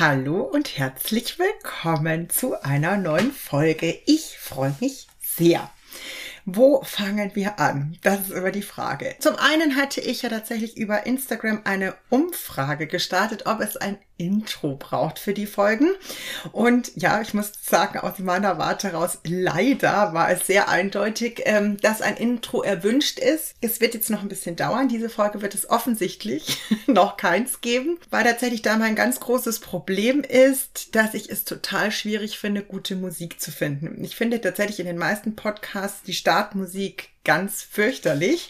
Hallo und herzlich willkommen zu einer neuen Folge. Ich freue mich sehr. Wo fangen wir an? Das ist immer die Frage. Zum einen hatte ich ja tatsächlich über Instagram eine Umfrage gestartet, ob es ein Intro braucht für die Folgen. Und ja, ich muss sagen, aus meiner Warte raus, leider war es sehr eindeutig, ähm, dass ein Intro erwünscht ist. Es wird jetzt noch ein bisschen dauern. Diese Folge wird es offensichtlich noch keins geben, weil tatsächlich da mein ganz großes Problem ist, dass ich es total schwierig finde, gute Musik zu finden. Ich finde tatsächlich in den meisten Podcasts die Startmusik ganz fürchterlich.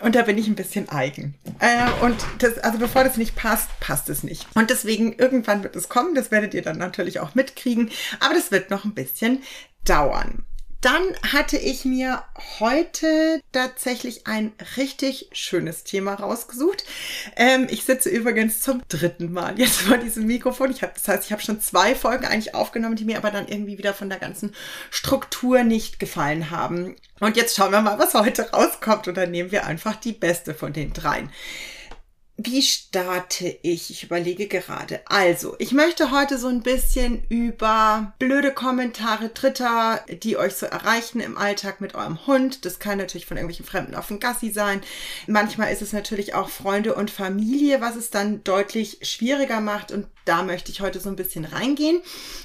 Und da bin ich ein bisschen eigen. Äh, und das, also bevor das nicht passt, passt es nicht. Und deswegen, irgendwann wird es kommen. Das werdet ihr dann natürlich auch mitkriegen. Aber das wird noch ein bisschen dauern. Dann hatte ich mir heute tatsächlich ein richtig schönes Thema rausgesucht. Ähm, ich sitze übrigens zum dritten Mal jetzt vor diesem Mikrofon. Ich hab, das heißt, ich habe schon zwei Folgen eigentlich aufgenommen, die mir aber dann irgendwie wieder von der ganzen Struktur nicht gefallen haben. Und jetzt schauen wir mal, was heute rauskommt. Und dann nehmen wir einfach die beste von den dreien. Wie starte ich? Ich überlege gerade. Also, ich möchte heute so ein bisschen über blöde Kommentare Dritter, die euch so erreichen im Alltag mit eurem Hund. Das kann natürlich von irgendwelchen Fremden auf dem Gassi sein. Manchmal ist es natürlich auch Freunde und Familie, was es dann deutlich schwieriger macht. Und da möchte ich heute so ein bisschen reingehen.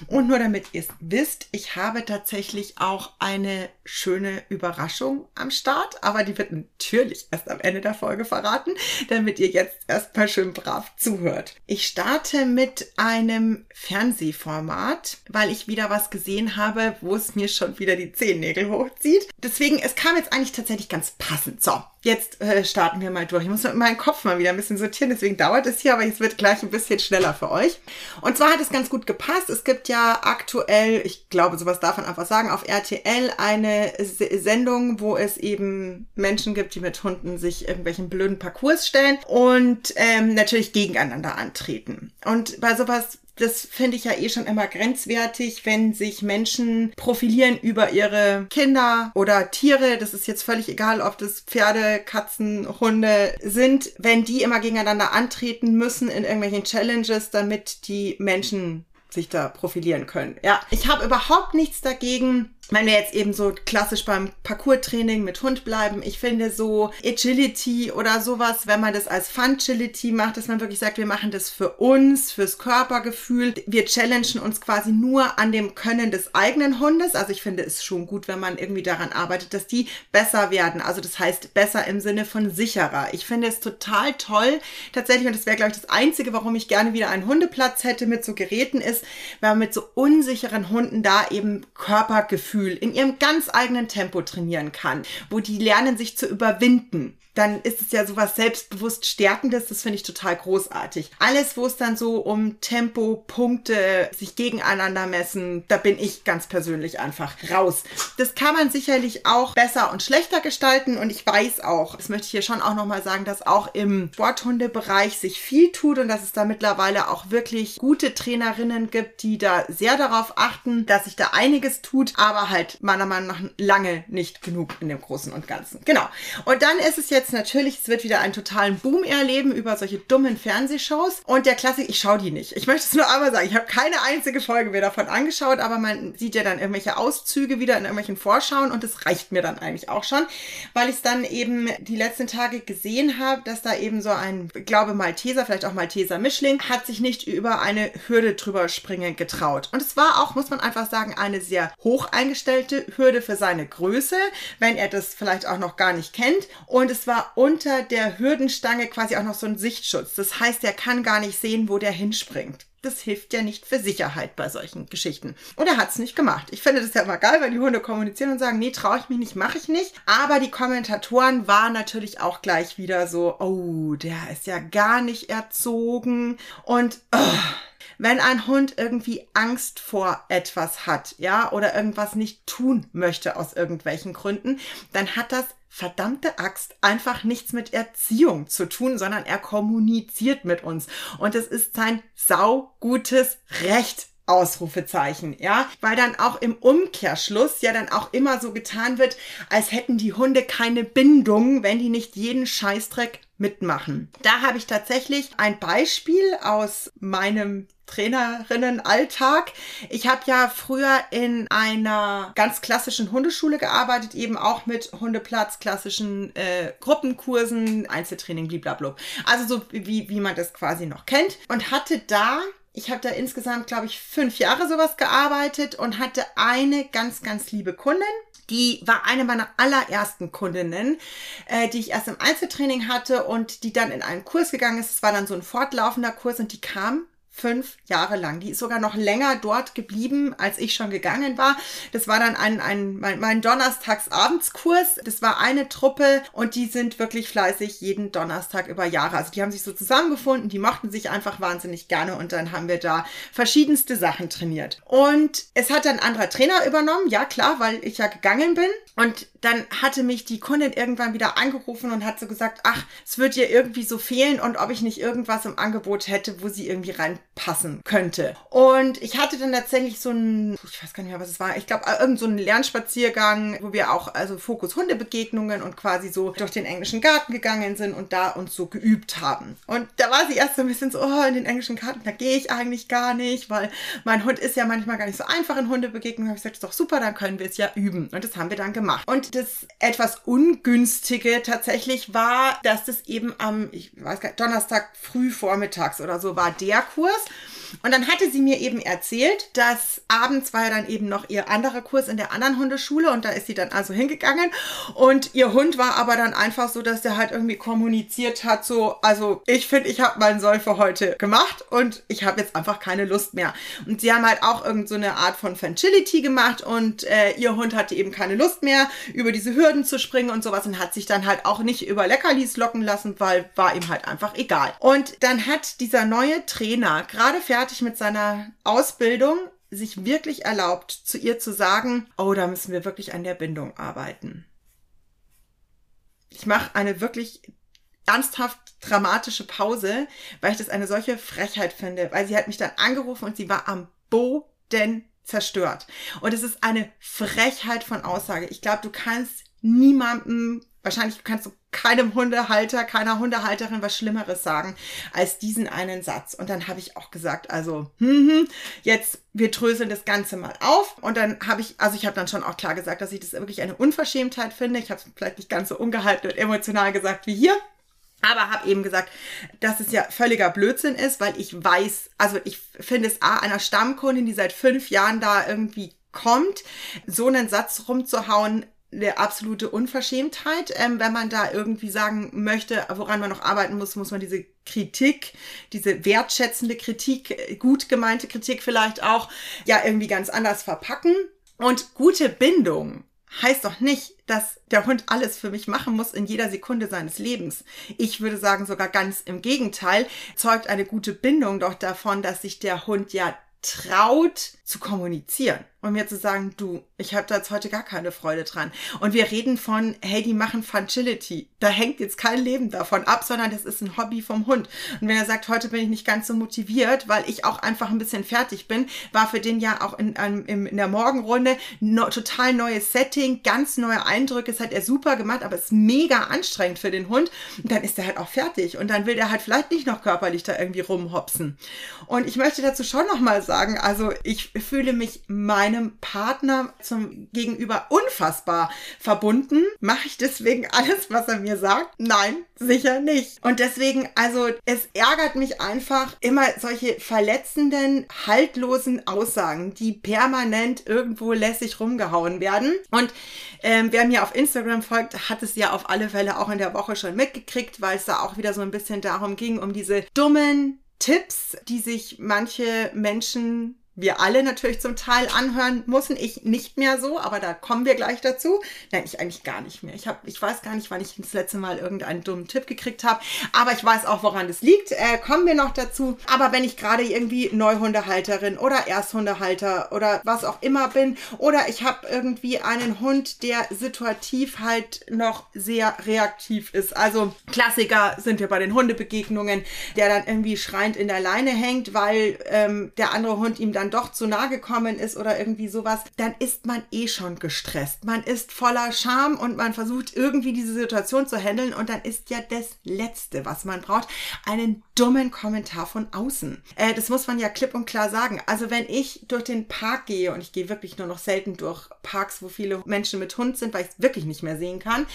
Und nur damit ihr es wisst, ich habe tatsächlich auch eine schöne Überraschung am Start. Aber die wird natürlich erst am Ende der Folge verraten, damit ihr jetzt erstmal schön brav zuhört. Ich starte mit einem Fernsehformat, weil ich wieder was gesehen habe, wo es mir schon wieder die Zehennägel hochzieht. Deswegen, es kam jetzt eigentlich tatsächlich ganz passend. So, jetzt äh, starten wir mal durch. Ich muss meinen Kopf mal wieder ein bisschen sortieren, deswegen dauert es hier, aber es wird gleich ein bisschen schneller für euch. Und zwar hat es ganz gut gepasst. Es gibt ja aktuell, ich glaube, sowas darf man einfach sagen, auf RTL eine S Sendung, wo es eben Menschen gibt, die mit Hunden sich irgendwelchen blöden Parcours stellen und ähm, natürlich gegeneinander antreten. Und bei sowas das finde ich ja eh schon immer grenzwertig, wenn sich Menschen profilieren über ihre Kinder oder Tiere. Das ist jetzt völlig egal, ob das Pferde, Katzen, Hunde sind, wenn die immer gegeneinander antreten müssen in irgendwelchen Challenges, damit die Menschen sich da profilieren können. Ja, ich habe überhaupt nichts dagegen, wenn wir jetzt eben so klassisch beim Parcours-Training mit Hund bleiben, ich finde so Agility oder sowas, wenn man das als Fun-Agility macht, dass man wirklich sagt, wir machen das für uns, fürs Körpergefühl. Wir challengen uns quasi nur an dem Können des eigenen Hundes. Also ich finde es schon gut, wenn man irgendwie daran arbeitet, dass die besser werden. Also das heißt besser im Sinne von sicherer. Ich finde es total toll tatsächlich und das wäre, glaube ich, das Einzige, warum ich gerne wieder einen Hundeplatz hätte mit so Geräten ist, wenn man mit so unsicheren Hunden da eben Körpergefühl Gefühl in ihrem ganz eigenen Tempo trainieren kann, wo die lernen, sich zu überwinden dann ist es ja sowas selbstbewusst Stärkendes, das finde ich total großartig. Alles, wo es dann so um Tempo, Punkte, sich gegeneinander messen, da bin ich ganz persönlich einfach raus. Das kann man sicherlich auch besser und schlechter gestalten und ich weiß auch, das möchte ich hier schon auch nochmal sagen, dass auch im Sporthundebereich sich viel tut und dass es da mittlerweile auch wirklich gute Trainerinnen gibt, die da sehr darauf achten, dass sich da einiges tut, aber halt meiner Meinung nach lange nicht genug in dem Großen und Ganzen. Genau. Und dann ist es jetzt jetzt natürlich, es wird wieder einen totalen Boom erleben über solche dummen Fernsehshows. Und der Klassik, ich schaue die nicht. Ich möchte es nur einmal sagen, ich habe keine einzige Folge mehr davon angeschaut, aber man sieht ja dann irgendwelche Auszüge wieder in irgendwelchen Vorschauen und das reicht mir dann eigentlich auch schon, weil ich es dann eben die letzten Tage gesehen habe, dass da eben so ein, ich glaube Malteser, vielleicht auch Malteser Mischling, hat sich nicht über eine Hürde drüber springen getraut. Und es war auch, muss man einfach sagen, eine sehr hoch eingestellte Hürde für seine Größe, wenn er das vielleicht auch noch gar nicht kennt. Und es war war unter der Hürdenstange quasi auch noch so ein Sichtschutz. Das heißt, er kann gar nicht sehen, wo der hinspringt. Das hilft ja nicht für Sicherheit bei solchen Geschichten. Und er hat es nicht gemacht. Ich finde das ja immer geil, weil die Hunde kommunizieren und sagen, nee, traue ich mich nicht, mache ich nicht. Aber die Kommentatoren waren natürlich auch gleich wieder so, oh, der ist ja gar nicht erzogen und oh, wenn ein Hund irgendwie Angst vor etwas hat, ja, oder irgendwas nicht tun möchte aus irgendwelchen Gründen, dann hat das verdammte Axt einfach nichts mit Erziehung zu tun, sondern er kommuniziert mit uns. Und es ist sein saugutes Recht, Ausrufezeichen, ja, weil dann auch im Umkehrschluss ja dann auch immer so getan wird, als hätten die Hunde keine Bindung, wenn die nicht jeden Scheißdreck mitmachen. Da habe ich tatsächlich ein Beispiel aus meinem Trainerinnenalltag. Ich habe ja früher in einer ganz klassischen Hundeschule gearbeitet, eben auch mit Hundeplatz, klassischen äh, Gruppenkursen, Einzeltraining, blablabla. Also so wie, wie man das quasi noch kennt. Und hatte da ich habe da insgesamt, glaube ich, fünf Jahre sowas gearbeitet und hatte eine ganz, ganz liebe Kundin. Die war eine meiner allerersten Kundinnen, äh, die ich erst im Einzeltraining hatte und die dann in einen Kurs gegangen ist. Es war dann so ein fortlaufender Kurs und die kam fünf Jahre lang. Die ist sogar noch länger dort geblieben, als ich schon gegangen war. Das war dann ein, ein, mein, mein Donnerstagabendskurs. Das war eine Truppe und die sind wirklich fleißig jeden Donnerstag über Jahre. Also die haben sich so zusammengefunden, die mochten sich einfach wahnsinnig gerne und dann haben wir da verschiedenste Sachen trainiert. Und es hat ein anderer Trainer übernommen, ja klar, weil ich ja gegangen bin. Und dann hatte mich die Kundin irgendwann wieder angerufen und hat so gesagt, ach, es wird ihr irgendwie so fehlen und ob ich nicht irgendwas im Angebot hätte, wo sie irgendwie reinpassen könnte. Und ich hatte dann tatsächlich so ein, ich weiß gar nicht mehr, was es war, ich glaube, irgend so einen Lernspaziergang, wo wir auch, also Fokus Hundebegegnungen und quasi so durch den englischen Garten gegangen sind und da uns so geübt haben. Und da war sie erst so ein bisschen so, oh, in den englischen Garten, da gehe ich eigentlich gar nicht, weil mein Hund ist ja manchmal gar nicht so einfach in Hundebegegnungen. Da habe ich gesagt, ist doch super, dann können wir es ja üben. Und das haben wir dann gemacht. Und das etwas ungünstige tatsächlich war, dass das eben am, ich weiß gar nicht, Donnerstag früh vormittags oder so war der Kurs. Und dann hatte sie mir eben erzählt, dass abends war ja dann eben noch ihr anderer Kurs in der anderen Hundeschule und da ist sie dann also hingegangen und ihr Hund war aber dann einfach so, dass der halt irgendwie kommuniziert hat, so, also ich finde, ich habe meinen Soll für heute gemacht und ich habe jetzt einfach keine Lust mehr. Und sie haben halt auch irgend so eine Art von Fancility gemacht und äh, ihr Hund hatte eben keine Lust mehr, über diese Hürden zu springen und sowas und hat sich dann halt auch nicht über Leckerlis locken lassen, weil war ihm halt einfach egal. Und dann hat dieser neue Trainer gerade fertig fertig mit seiner Ausbildung sich wirklich erlaubt, zu ihr zu sagen, oh, da müssen wir wirklich an der Bindung arbeiten. Ich mache eine wirklich ernsthaft dramatische Pause, weil ich das eine solche Frechheit finde, weil sie hat mich dann angerufen und sie war am Boden zerstört. Und es ist eine Frechheit von Aussage. Ich glaube, du kannst niemandem Wahrscheinlich kannst du keinem Hundehalter, keiner Hundehalterin was Schlimmeres sagen als diesen einen Satz. Und dann habe ich auch gesagt, also, hm, hm, jetzt, wir dröseln das Ganze mal auf. Und dann habe ich, also ich habe dann schon auch klar gesagt, dass ich das wirklich eine Unverschämtheit finde. Ich habe es vielleicht nicht ganz so ungehalten und emotional gesagt wie hier. Aber habe eben gesagt, dass es ja völliger Blödsinn ist, weil ich weiß, also ich finde es A, einer Stammkundin, die seit fünf Jahren da irgendwie kommt, so einen Satz rumzuhauen, eine absolute Unverschämtheit. Ähm, wenn man da irgendwie sagen möchte, woran man noch arbeiten muss, muss man diese Kritik, diese wertschätzende Kritik, gut gemeinte Kritik vielleicht auch, ja irgendwie ganz anders verpacken. Und gute Bindung heißt doch nicht, dass der Hund alles für mich machen muss in jeder Sekunde seines Lebens. Ich würde sagen sogar ganz im Gegenteil, zeugt eine gute Bindung doch davon, dass sich der Hund ja traut zu kommunizieren und mir zu sagen, du, ich habe da jetzt heute gar keine Freude dran. Und wir reden von, hey, die machen Funcility. Da hängt jetzt kein Leben davon ab, sondern das ist ein Hobby vom Hund. Und wenn er sagt, heute bin ich nicht ganz so motiviert, weil ich auch einfach ein bisschen fertig bin, war für den ja auch in, in, in der Morgenrunde no, total neues Setting, ganz neue Eindrücke. Das hat er super gemacht, aber es ist mega anstrengend für den Hund. Und dann ist er halt auch fertig. Und dann will der halt vielleicht nicht noch körperlich da irgendwie rumhopsen. Und ich möchte dazu schon nochmal sagen, also ich fühle mich mein meinem Partner zum Gegenüber unfassbar verbunden. Mache ich deswegen alles, was er mir sagt? Nein, sicher nicht. Und deswegen, also es ärgert mich einfach immer solche verletzenden, haltlosen Aussagen, die permanent irgendwo lässig rumgehauen werden. Und ähm, wer mir auf Instagram folgt, hat es ja auf alle Fälle auch in der Woche schon mitgekriegt, weil es da auch wieder so ein bisschen darum ging, um diese dummen Tipps, die sich manche Menschen wir alle natürlich zum Teil anhören müssen. Ich nicht mehr so, aber da kommen wir gleich dazu. Nein, ich eigentlich gar nicht mehr. Ich, hab, ich weiß gar nicht, wann ich das letzte Mal irgendeinen dummen Tipp gekriegt habe, aber ich weiß auch, woran das liegt. Äh, kommen wir noch dazu. Aber wenn ich gerade irgendwie Neuhundehalterin oder Ersthundehalter oder was auch immer bin oder ich habe irgendwie einen Hund, der situativ halt noch sehr reaktiv ist. Also Klassiker sind wir bei den Hundebegegnungen, der dann irgendwie schreiend in der Leine hängt, weil ähm, der andere Hund ihm da dann doch zu nahe gekommen ist oder irgendwie sowas, dann ist man eh schon gestresst. Man ist voller Scham und man versucht irgendwie diese Situation zu handeln und dann ist ja das Letzte, was man braucht, einen dummen Kommentar von außen. Äh, das muss man ja klipp und klar sagen. Also wenn ich durch den Park gehe und ich gehe wirklich nur noch selten durch Parks, wo viele Menschen mit Hund sind, weil ich es wirklich nicht mehr sehen kann,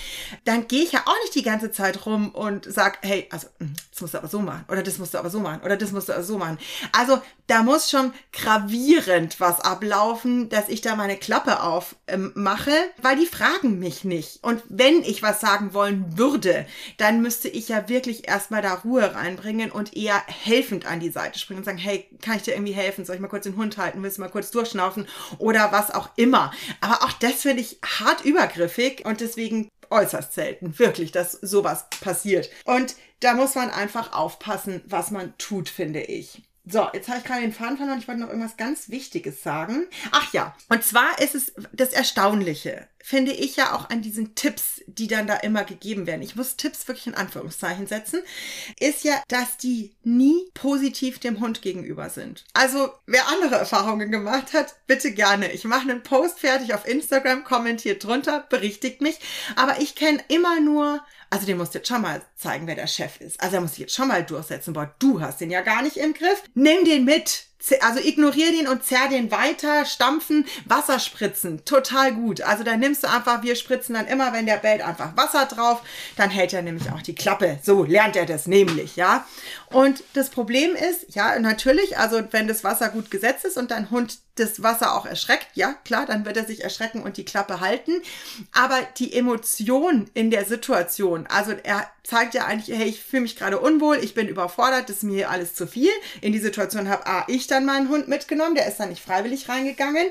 dann gehe ich ja auch nicht die ganze Zeit rum und sag, hey, also hm, das musst du aber so machen oder das musst du aber so machen oder das musst du aber so machen. Also da muss schon gravierend was ablaufen, dass ich da meine Klappe aufmache, ähm, weil die fragen mich nicht. Und wenn ich was sagen wollen würde, dann müsste ich ja wirklich erstmal da Ruhe reinbringen und eher helfend an die Seite springen und sagen, hey, kann ich dir irgendwie helfen? Soll ich mal kurz den Hund halten? Willst du mal kurz durchschnaufen? Oder was auch immer. Aber auch das finde ich hart übergriffig und deswegen äußerst selten, wirklich, dass sowas passiert. Und da muss man einfach aufpassen, was man tut, finde ich. So, jetzt habe ich gerade den Faden verloren. Ich wollte noch irgendwas ganz Wichtiges sagen. Ach ja, und zwar ist es das Erstaunliche, finde ich ja auch an diesen Tipps, die dann da immer gegeben werden. Ich muss Tipps wirklich in Anführungszeichen setzen, ist ja, dass die nie positiv dem Hund gegenüber sind. Also, wer andere Erfahrungen gemacht hat, bitte gerne. Ich mache einen Post fertig auf Instagram, kommentiert drunter, berichtigt mich. Aber ich kenne immer nur also den musst du jetzt schon mal zeigen, wer der Chef ist. Also er muss sich jetzt schon mal durchsetzen. Boah, du hast den ja gar nicht im Griff. Nimm den mit also ignorier den und zerr den weiter, stampfen, Wasser spritzen, total gut. Also da nimmst du einfach, wir spritzen dann immer, wenn der bellt, einfach Wasser drauf, dann hält er nämlich auch die Klappe. So lernt er das nämlich, ja. Und das Problem ist, ja, natürlich, also wenn das Wasser gut gesetzt ist und dein Hund das Wasser auch erschreckt, ja, klar, dann wird er sich erschrecken und die Klappe halten. Aber die Emotion in der Situation, also er zeigt ja eigentlich, hey, ich fühle mich gerade unwohl, ich bin überfordert, das ist mir alles zu viel. In die Situation habe ah, ich dann meinen Hund mitgenommen, der ist dann nicht freiwillig reingegangen.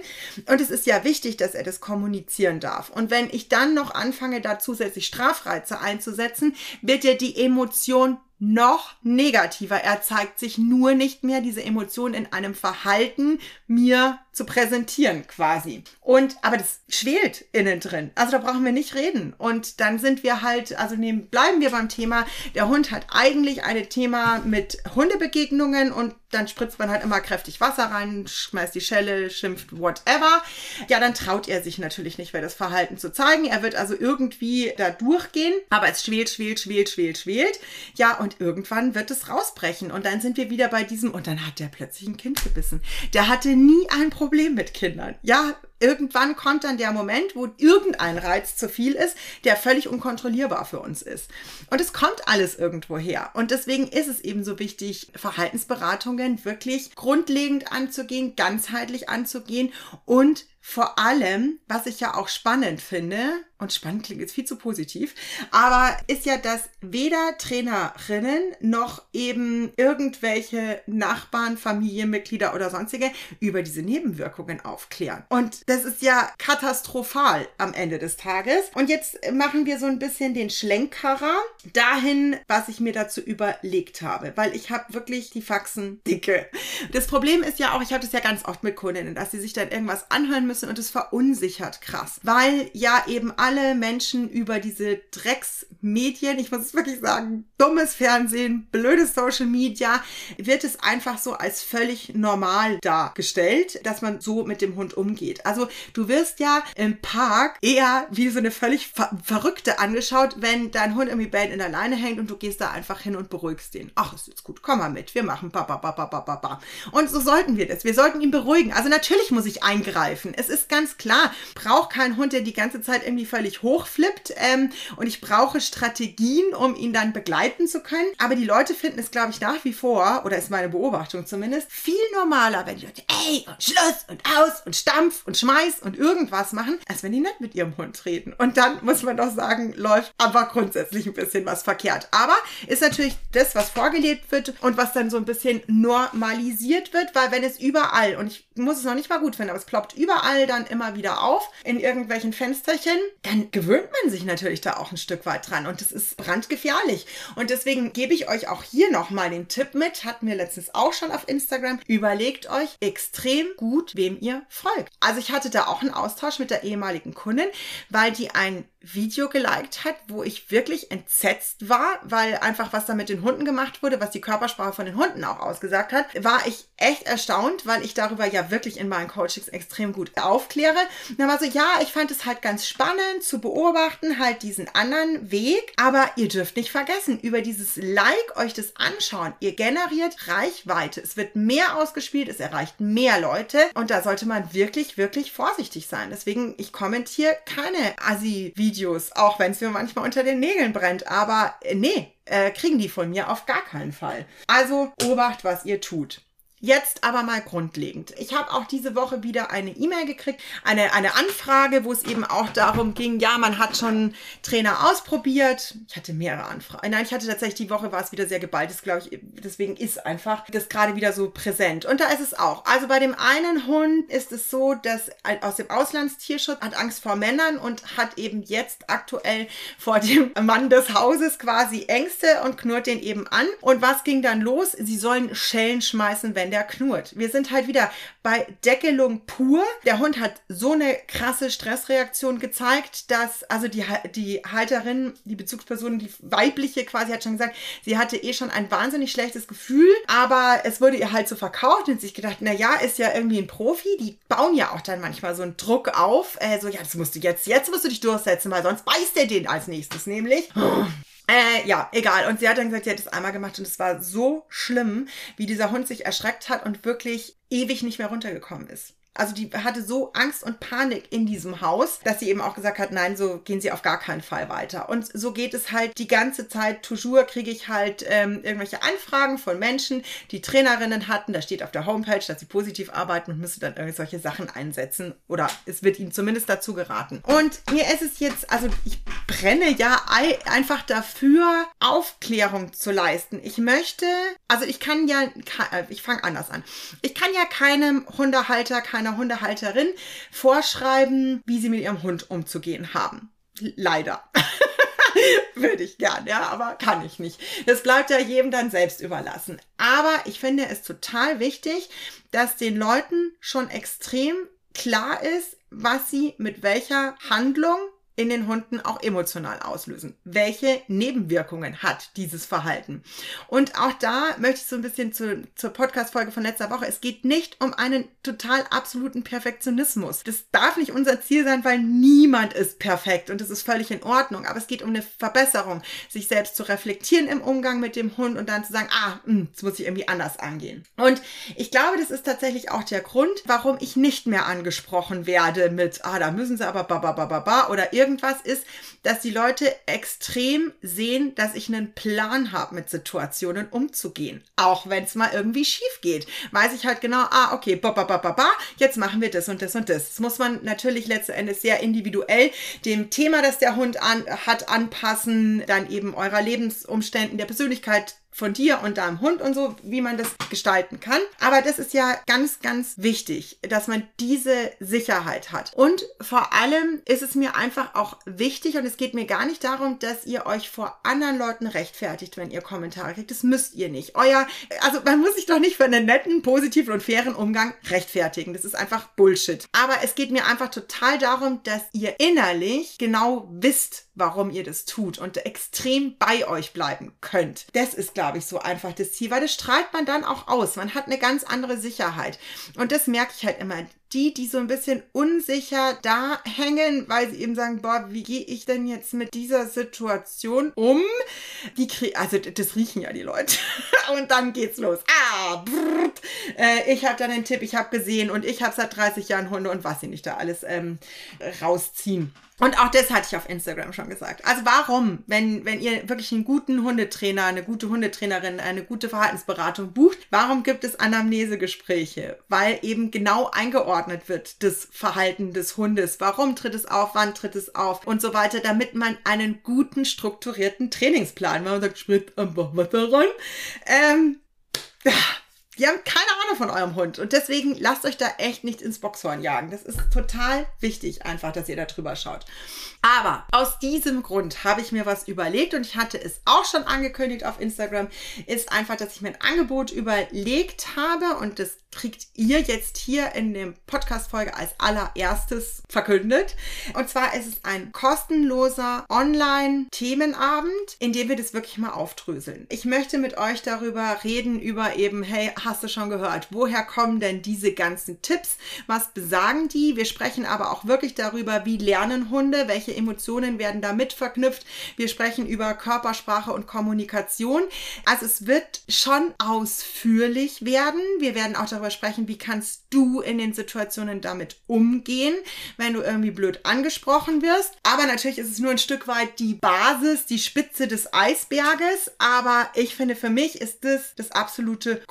Und es ist ja wichtig, dass er das kommunizieren darf. Und wenn ich dann noch anfange, da zusätzlich Strafreize einzusetzen, wird ja die Emotion noch negativer. Er zeigt sich nur nicht mehr diese Emotionen in einem Verhalten mir zu präsentieren quasi. Und aber das schwelt innen drin. Also da brauchen wir nicht reden. Und dann sind wir halt, also nehmen, bleiben wir beim Thema. Der Hund hat eigentlich ein Thema mit Hundebegegnungen und dann spritzt man halt immer kräftig Wasser rein, schmeißt die Schelle, schimpft whatever. Ja, dann traut er sich natürlich nicht mehr das Verhalten zu zeigen. Er wird also irgendwie da durchgehen, aber es schwelt, schwelt, schwelt, schwelt, schwelt. Ja, und irgendwann wird es rausbrechen und dann sind wir wieder bei diesem und dann hat der plötzlich ein Kind gebissen. Der hatte nie ein Problem mit Kindern. Ja, irgendwann kommt dann der Moment, wo irgendein Reiz zu viel ist, der völlig unkontrollierbar für uns ist. Und es kommt alles irgendwo her. Und deswegen ist es eben so wichtig, Verhaltensberatungen wirklich grundlegend anzugehen, ganzheitlich anzugehen und vor allem, was ich ja auch spannend finde, und spannend klingt jetzt viel zu positiv, aber ist ja, dass weder Trainerinnen noch eben irgendwelche Nachbarn, Familienmitglieder oder sonstige über diese Nebenwirkungen aufklären. Und das ist ja katastrophal am Ende des Tages. Und jetzt machen wir so ein bisschen den Schlenkerer dahin, was ich mir dazu überlegt habe, weil ich habe wirklich die Faxen dicke. Das Problem ist ja auch, ich habe das ja ganz oft mit Kundinnen, dass sie sich dann irgendwas anhören müssen müssen und es verunsichert krass, weil ja eben alle Menschen über diese Drecksmedien, ich muss es wirklich sagen, dummes Fernsehen, blödes Social Media, wird es einfach so als völlig normal dargestellt, dass man so mit dem Hund umgeht. Also du wirst ja im Park eher wie so eine völlig ver Verrückte angeschaut, wenn dein Hund irgendwie bellt in der Leine hängt und du gehst da einfach hin und beruhigst den. Ach, ist jetzt gut, komm mal mit, wir machen ba ba ba ba ba ba. Und so sollten wir das. Wir sollten ihn beruhigen. Also natürlich muss ich eingreifen. Es ist ganz klar. Brauche keinen Hund, der die ganze Zeit irgendwie völlig hochflippt. Ähm, und ich brauche Strategien, um ihn dann begleiten zu können. Aber die Leute finden es, glaube ich, nach wie vor, oder ist meine Beobachtung zumindest, viel normaler, wenn die Leute, ey, und Schluss und aus und Stampf und Schmeiß und irgendwas machen, als wenn die nicht mit ihrem Hund reden. Und dann muss man doch sagen, läuft aber grundsätzlich ein bisschen was verkehrt. Aber ist natürlich das, was vorgelebt wird und was dann so ein bisschen normalisiert wird, weil wenn es überall, und ich muss es noch nicht mal gut finden, aber es ploppt überall dann immer wieder auf in irgendwelchen Fensterchen, dann gewöhnt man sich natürlich da auch ein Stück weit dran und das ist brandgefährlich. Und deswegen gebe ich euch auch hier nochmal den Tipp mit, hatten wir letztens auch schon auf Instagram. Überlegt euch extrem gut, wem ihr folgt. Also ich hatte da auch einen Austausch mit der ehemaligen Kundin, weil die ein Video geliked hat, wo ich wirklich entsetzt war, weil einfach was da mit den Hunden gemacht wurde, was die Körpersprache von den Hunden auch ausgesagt hat, war ich echt erstaunt, weil ich darüber ja wirklich in meinen Coachings extrem gut aufkläre. Und dann war so, ja, ich fand es halt ganz spannend zu beobachten, halt diesen anderen Weg, aber ihr dürft nicht vergessen, über dieses Like euch das anschauen, ihr generiert Reichweite. Es wird mehr ausgespielt, es erreicht mehr Leute und da sollte man wirklich, wirklich vorsichtig sein. Deswegen, ich kommentiere keine Assi-Videos, auch wenn es mir manchmal unter den Nägeln brennt, aber äh, nee, äh, kriegen die von mir auf gar keinen Fall. Also obacht, was ihr tut. Jetzt aber mal grundlegend. Ich habe auch diese Woche wieder eine E-Mail gekriegt, eine, eine Anfrage, wo es eben auch darum ging, ja, man hat schon Trainer ausprobiert. Ich hatte mehrere Anfragen. Nein, ich hatte tatsächlich die Woche war es wieder sehr geballt, das glaube ich, deswegen ist einfach das gerade wieder so präsent. Und da ist es auch. Also bei dem einen Hund ist es so, dass aus dem Auslandstierschutz hat Angst vor Männern und hat eben jetzt aktuell vor dem Mann des Hauses quasi Ängste und knurrt den eben an. Und was ging dann los? Sie sollen Schellen schmeißen, wenn wenn der knurrt. Wir sind halt wieder bei Deckelung pur. Der Hund hat so eine krasse Stressreaktion gezeigt, dass also die, die Halterin, die Bezugsperson, die weibliche quasi hat schon gesagt, sie hatte eh schon ein wahnsinnig schlechtes Gefühl, aber es wurde ihr halt so verkauft und sich gedacht, na ja, ist ja irgendwie ein Profi. Die bauen ja auch dann manchmal so einen Druck auf. Äh, so, ja, das musst du jetzt, jetzt musst du dich durchsetzen, weil sonst beißt er den als nächstes nämlich. Äh, ja, egal. Und sie hat dann gesagt, sie hat es einmal gemacht und es war so schlimm, wie dieser Hund sich erschreckt hat und wirklich ewig nicht mehr runtergekommen ist. Also die hatte so Angst und Panik in diesem Haus, dass sie eben auch gesagt hat, nein, so gehen sie auf gar keinen Fall weiter. Und so geht es halt die ganze Zeit. Toujours kriege ich halt ähm, irgendwelche Anfragen von Menschen, die Trainerinnen hatten. Da steht auf der Homepage, dass sie positiv arbeiten und müssen dann irgendwelche Sachen einsetzen. Oder es wird ihnen zumindest dazu geraten. Und mir ist es jetzt, also ich brenne ja einfach dafür, Aufklärung zu leisten. Ich möchte, also ich kann ja, äh, ich fange anders an. Ich kann ja keinem Hundehalter, keinem einer Hundehalterin vorschreiben, wie sie mit ihrem Hund umzugehen haben. Leider. Würde ich gern, ja, aber kann ich nicht. Das bleibt ja jedem dann selbst überlassen. Aber ich finde es total wichtig, dass den Leuten schon extrem klar ist, was sie mit welcher Handlung in den Hunden auch emotional auslösen. Welche Nebenwirkungen hat dieses Verhalten? Und auch da möchte ich so ein bisschen zu, zur Podcast-Folge von letzter Woche. Es geht nicht um einen total absoluten Perfektionismus. Das darf nicht unser Ziel sein, weil niemand ist perfekt und das ist völlig in Ordnung. Aber es geht um eine Verbesserung, sich selbst zu reflektieren im Umgang mit dem Hund und dann zu sagen, ah, mh, hm, das muss ich irgendwie anders angehen. Und ich glaube, das ist tatsächlich auch der Grund, warum ich nicht mehr angesprochen werde mit, ah, da müssen sie aber ba, ba, ba, ba, ba oder irgendwas ist, dass die Leute extrem sehen, dass ich einen Plan habe, mit Situationen umzugehen. Auch wenn es mal irgendwie schief geht. Weiß ich halt genau, ah, okay, ba, ba, ba, ba, ba, jetzt machen wir das und das und das. Das muss man natürlich letzten Endes sehr individuell dem Thema, das der Hund an, hat, anpassen, dann eben eurer Lebensumständen, der Persönlichkeit von dir und deinem Hund und so, wie man das gestalten kann. Aber das ist ja ganz, ganz wichtig, dass man diese Sicherheit hat. Und vor allem ist es mir einfach auch wichtig und es geht mir gar nicht darum, dass ihr euch vor anderen Leuten rechtfertigt, wenn ihr Kommentare kriegt. Das müsst ihr nicht. Euer, also man muss sich doch nicht für einen netten, positiven und fairen Umgang rechtfertigen. Das ist einfach Bullshit. Aber es geht mir einfach total darum, dass ihr innerlich genau wisst, warum ihr das tut und extrem bei euch bleiben könnt. Das ist, glaube ich, so einfach das Ziel, weil das strahlt man dann auch aus. Man hat eine ganz andere Sicherheit. Und das merke ich halt immer die, die so ein bisschen unsicher da hängen, weil sie eben sagen, boah, wie gehe ich denn jetzt mit dieser Situation um? Die kriegen, also das riechen ja die Leute. und dann geht's los. Ah, brrrt. Äh, ich habe dann den Tipp, ich habe gesehen und ich habe seit 30 Jahren Hunde und was sie nicht da alles ähm, rausziehen. Und auch das hatte ich auf Instagram schon gesagt. Also warum, wenn, wenn ihr wirklich einen guten Hundetrainer, eine gute Hundetrainerin, eine gute Verhaltensberatung bucht, warum gibt es Anamnesegespräche? Weil eben genau eingeordnet wird das Verhalten des Hundes. Warum tritt es auf, wann tritt es auf und so weiter, damit man einen guten, strukturierten Trainingsplan, wenn man sagt, sprit einfach Wasser rein, ähm, die haben keine Ahnung von eurem Hund. Und deswegen lasst euch da echt nicht ins Boxhorn jagen. Das ist total wichtig, einfach, dass ihr da drüber schaut. Aber aus diesem Grund habe ich mir was überlegt und ich hatte es auch schon angekündigt auf Instagram, ist einfach, dass ich mir ein Angebot überlegt habe und das kriegt ihr jetzt hier in dem Podcast-Folge als allererstes verkündet. Und zwar ist es ein kostenloser Online-Themenabend, in dem wir das wirklich mal aufdröseln. Ich möchte mit euch darüber reden, über eben, hey, hast du schon gehört, woher kommen denn diese ganzen Tipps? Was besagen die? Wir sprechen aber auch wirklich darüber, wie lernen Hunde, welche Emotionen werden damit verknüpft. Wir sprechen über Körpersprache und Kommunikation. Also es wird schon ausführlich werden. Wir werden auch darüber sprechen, wie kannst du in den Situationen damit umgehen, wenn du irgendwie blöd angesprochen wirst. Aber natürlich ist es nur ein Stück weit die Basis, die Spitze des Eisberges. Aber ich finde, für mich ist das das absolute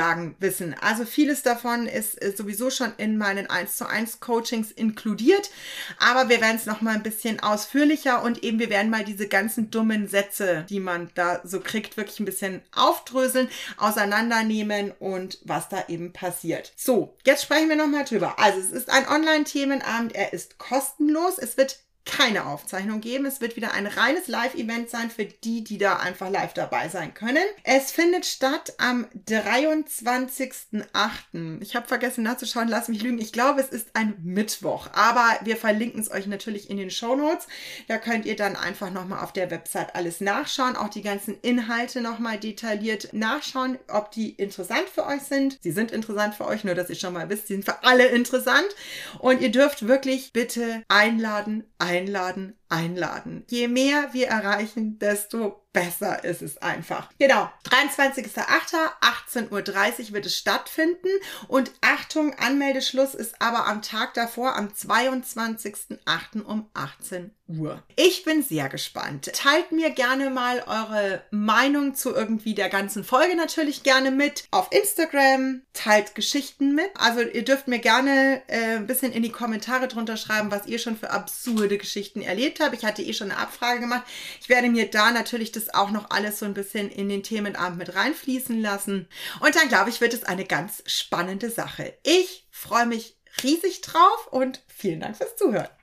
Grundlagenwissen. Also vieles davon ist sowieso schon in meinen 1 zu 1 Coachings inkludiert. Aber wir werden es noch mal ein bisschen bisschen ausführlicher und eben wir werden mal diese ganzen dummen Sätze, die man da so kriegt, wirklich ein bisschen aufdröseln, auseinandernehmen und was da eben passiert. So, jetzt sprechen wir nochmal drüber. Also es ist ein Online-Themenabend, er ist kostenlos, es wird keine Aufzeichnung geben. Es wird wieder ein reines Live-Event sein für die, die da einfach live dabei sein können. Es findet statt am 23.08. Ich habe vergessen nachzuschauen, lass mich lügen. Ich glaube, es ist ein Mittwoch, aber wir verlinken es euch natürlich in den Show Notes. Da könnt ihr dann einfach nochmal auf der Website alles nachschauen, auch die ganzen Inhalte nochmal detailliert nachschauen, ob die interessant für euch sind. Sie sind interessant für euch, nur dass ihr schon mal wisst, sie sind für alle interessant. Und ihr dürft wirklich bitte einladen, einladen, einladen. Je mehr wir erreichen, desto besser ist es einfach. Genau, 23.08. 18.30 Uhr wird es stattfinden und Achtung, Anmeldeschluss ist aber am Tag davor, am 22.08. um 18 Uhr. Ich bin sehr gespannt. Teilt mir gerne mal eure Meinung zu irgendwie der ganzen Folge natürlich gerne mit auf Instagram. Teilt Geschichten mit. Also ihr dürft mir gerne äh, ein bisschen in die Kommentare drunter schreiben, was ihr schon für absurde Geschichten erlebt habt. Ich hatte eh schon eine Abfrage gemacht. Ich werde mir da natürlich das auch noch alles so ein bisschen in den Themenabend mit reinfließen lassen. Und dann glaube ich, wird es eine ganz spannende Sache. Ich freue mich riesig drauf und vielen Dank fürs Zuhören.